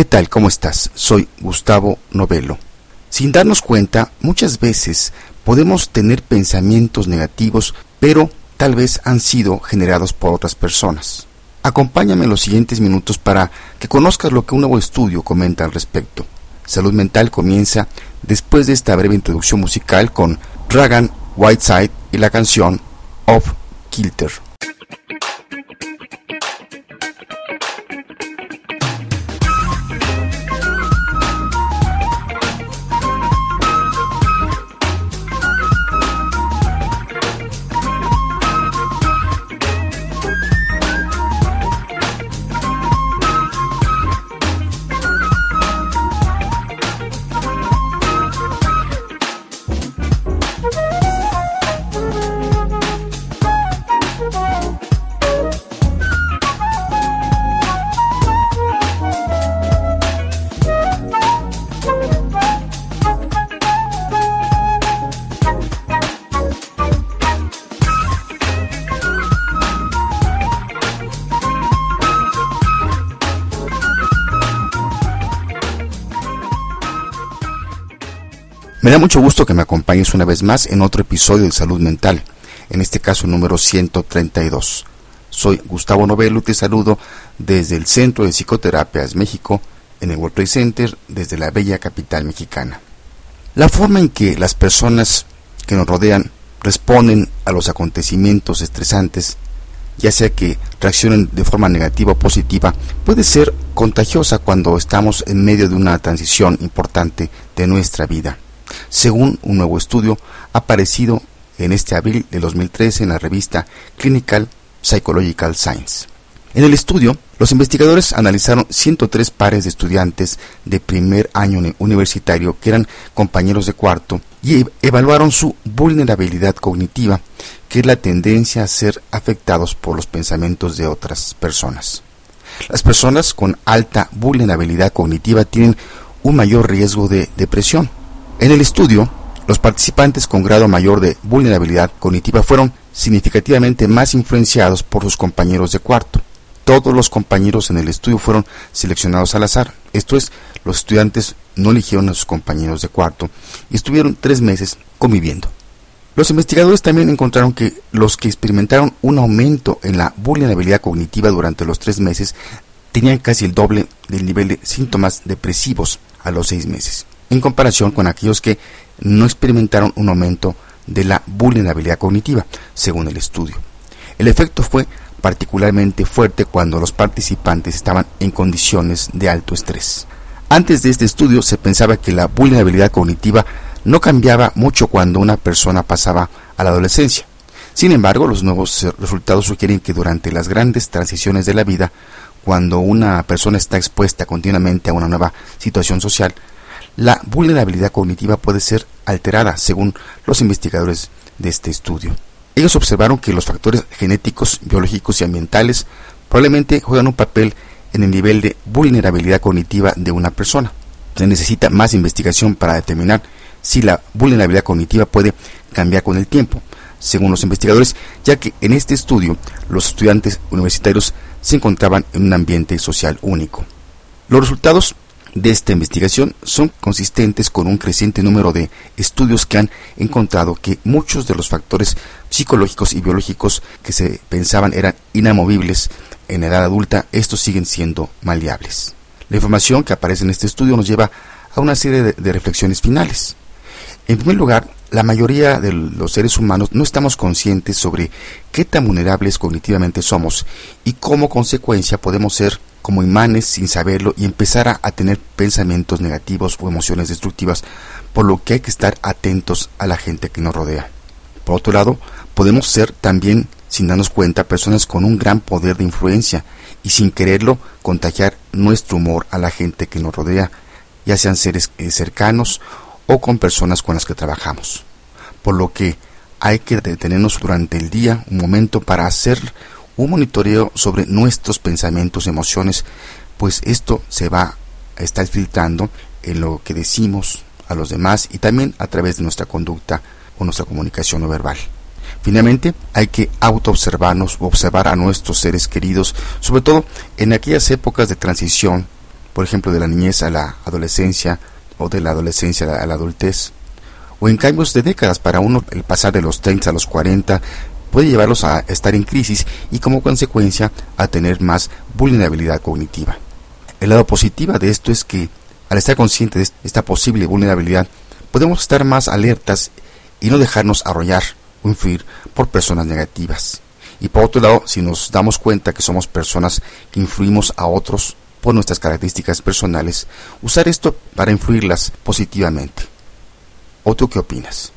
¿Qué tal? ¿Cómo estás? Soy Gustavo Novelo. Sin darnos cuenta, muchas veces podemos tener pensamientos negativos, pero tal vez han sido generados por otras personas. Acompáñame en los siguientes minutos para que conozcas lo que un nuevo estudio comenta al respecto. Salud Mental comienza después de esta breve introducción musical con Dragon Whiteside y la canción Of Kilter. Me da mucho gusto que me acompañes una vez más en otro episodio de Salud Mental, en este caso número 132. Soy Gustavo Novelo y te saludo desde el Centro de Psicoterapias México, en el World Trade Center, desde la bella capital mexicana. La forma en que las personas que nos rodean responden a los acontecimientos estresantes, ya sea que reaccionen de forma negativa o positiva, puede ser contagiosa cuando estamos en medio de una transición importante de nuestra vida según un nuevo estudio aparecido en este abril de 2013 en la revista Clinical Psychological Science. En el estudio, los investigadores analizaron 103 pares de estudiantes de primer año universitario que eran compañeros de cuarto y evaluaron su vulnerabilidad cognitiva, que es la tendencia a ser afectados por los pensamientos de otras personas. Las personas con alta vulnerabilidad cognitiva tienen un mayor riesgo de depresión, en el estudio, los participantes con grado mayor de vulnerabilidad cognitiva fueron significativamente más influenciados por sus compañeros de cuarto. Todos los compañeros en el estudio fueron seleccionados al azar, esto es, los estudiantes no eligieron a sus compañeros de cuarto y estuvieron tres meses conviviendo. Los investigadores también encontraron que los que experimentaron un aumento en la vulnerabilidad cognitiva durante los tres meses tenían casi el doble del nivel de síntomas depresivos a los seis meses en comparación con aquellos que no experimentaron un aumento de la vulnerabilidad cognitiva, según el estudio. El efecto fue particularmente fuerte cuando los participantes estaban en condiciones de alto estrés. Antes de este estudio se pensaba que la vulnerabilidad cognitiva no cambiaba mucho cuando una persona pasaba a la adolescencia. Sin embargo, los nuevos resultados sugieren que durante las grandes transiciones de la vida, cuando una persona está expuesta continuamente a una nueva situación social, la vulnerabilidad cognitiva puede ser alterada, según los investigadores de este estudio. Ellos observaron que los factores genéticos, biológicos y ambientales probablemente juegan un papel en el nivel de vulnerabilidad cognitiva de una persona. Se necesita más investigación para determinar si la vulnerabilidad cognitiva puede cambiar con el tiempo, según los investigadores, ya que en este estudio los estudiantes universitarios se encontraban en un ambiente social único. Los resultados de esta investigación son consistentes con un creciente número de estudios que han encontrado que muchos de los factores psicológicos y biológicos que se pensaban eran inamovibles en edad adulta, estos siguen siendo maleables. La información que aparece en este estudio nos lleva a una serie de, de reflexiones finales. En primer lugar, la mayoría de los seres humanos no estamos conscientes sobre qué tan vulnerables cognitivamente somos y como consecuencia podemos ser como imanes sin saberlo y empezar a, tener pensamientos negativos o emociones destructivas, por lo que hay que estar atentos a la gente que nos rodea. Por otro lado, podemos ser también, sin darnos cuenta, personas con un gran poder de influencia y sin quererlo contagiar nuestro humor a la gente que nos rodea, ya sean seres eh, cercanos o con personas con las que trabajamos. Por lo que hay que detenernos durante el día un momento para hacer un monitoreo sobre nuestros pensamientos, emociones, pues esto se va a estar filtrando en lo que decimos a los demás y también a través de nuestra conducta o nuestra comunicación no verbal. Finalmente, hay que autoobservarnos, observar a nuestros seres queridos, sobre todo en aquellas épocas de transición por ejemplo, de la niñez a la adolescencia o de la adolescencia a la adultez. O en cambios de décadas, para uno el pasar de los 30 a los 40 puede llevarlos a estar en crisis y como consecuencia a tener más vulnerabilidad cognitiva. El lado positivo de esto es que al estar consciente de esta posible vulnerabilidad, podemos estar más alertas y no dejarnos arrollar o influir por personas negativas. Y por otro lado, si nos damos cuenta que somos personas que influimos a otros por nuestras características personales, usar esto para influirlas positivamente. ¿O tú qué opinas?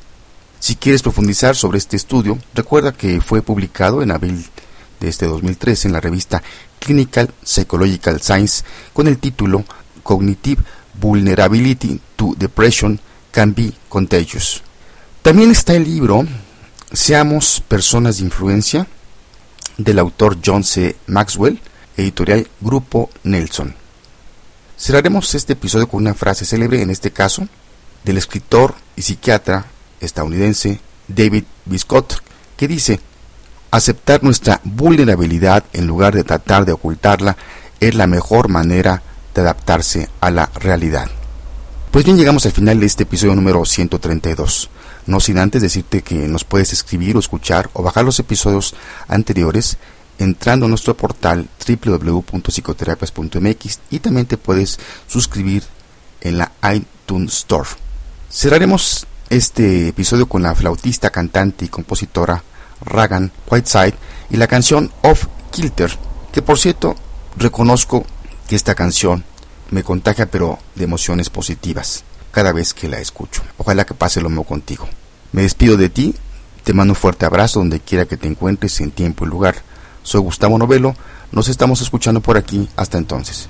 Si quieres profundizar sobre este estudio, recuerda que fue publicado en abril de este 2013 en la revista Clinical Psychological Science con el título Cognitive Vulnerability to Depression Can Be Contagious. También está el libro Seamos Personas de Influencia del autor John C. Maxwell, editorial Grupo Nelson. Cerraremos este episodio con una frase célebre, en este caso, del escritor y psiquiatra estadounidense David Biscott, que dice, aceptar nuestra vulnerabilidad en lugar de tratar de ocultarla es la mejor manera de adaptarse a la realidad. Pues bien, llegamos al final de este episodio número 132. No sin antes decirte que nos puedes escribir o escuchar o bajar los episodios anteriores entrando a nuestro portal www.psicoterapias.mx y también te puedes suscribir en la iTunes Store. Cerraremos este episodio con la flautista, cantante y compositora Ragan Whiteside y la canción Off Kilter, que por cierto reconozco que esta canción me contagia pero de emociones positivas cada vez que la escucho. Ojalá que pase lo mismo contigo. Me despido de ti, te mando un fuerte abrazo donde quiera que te encuentres en tiempo y lugar. Soy Gustavo Novelo, nos estamos escuchando por aquí, hasta entonces.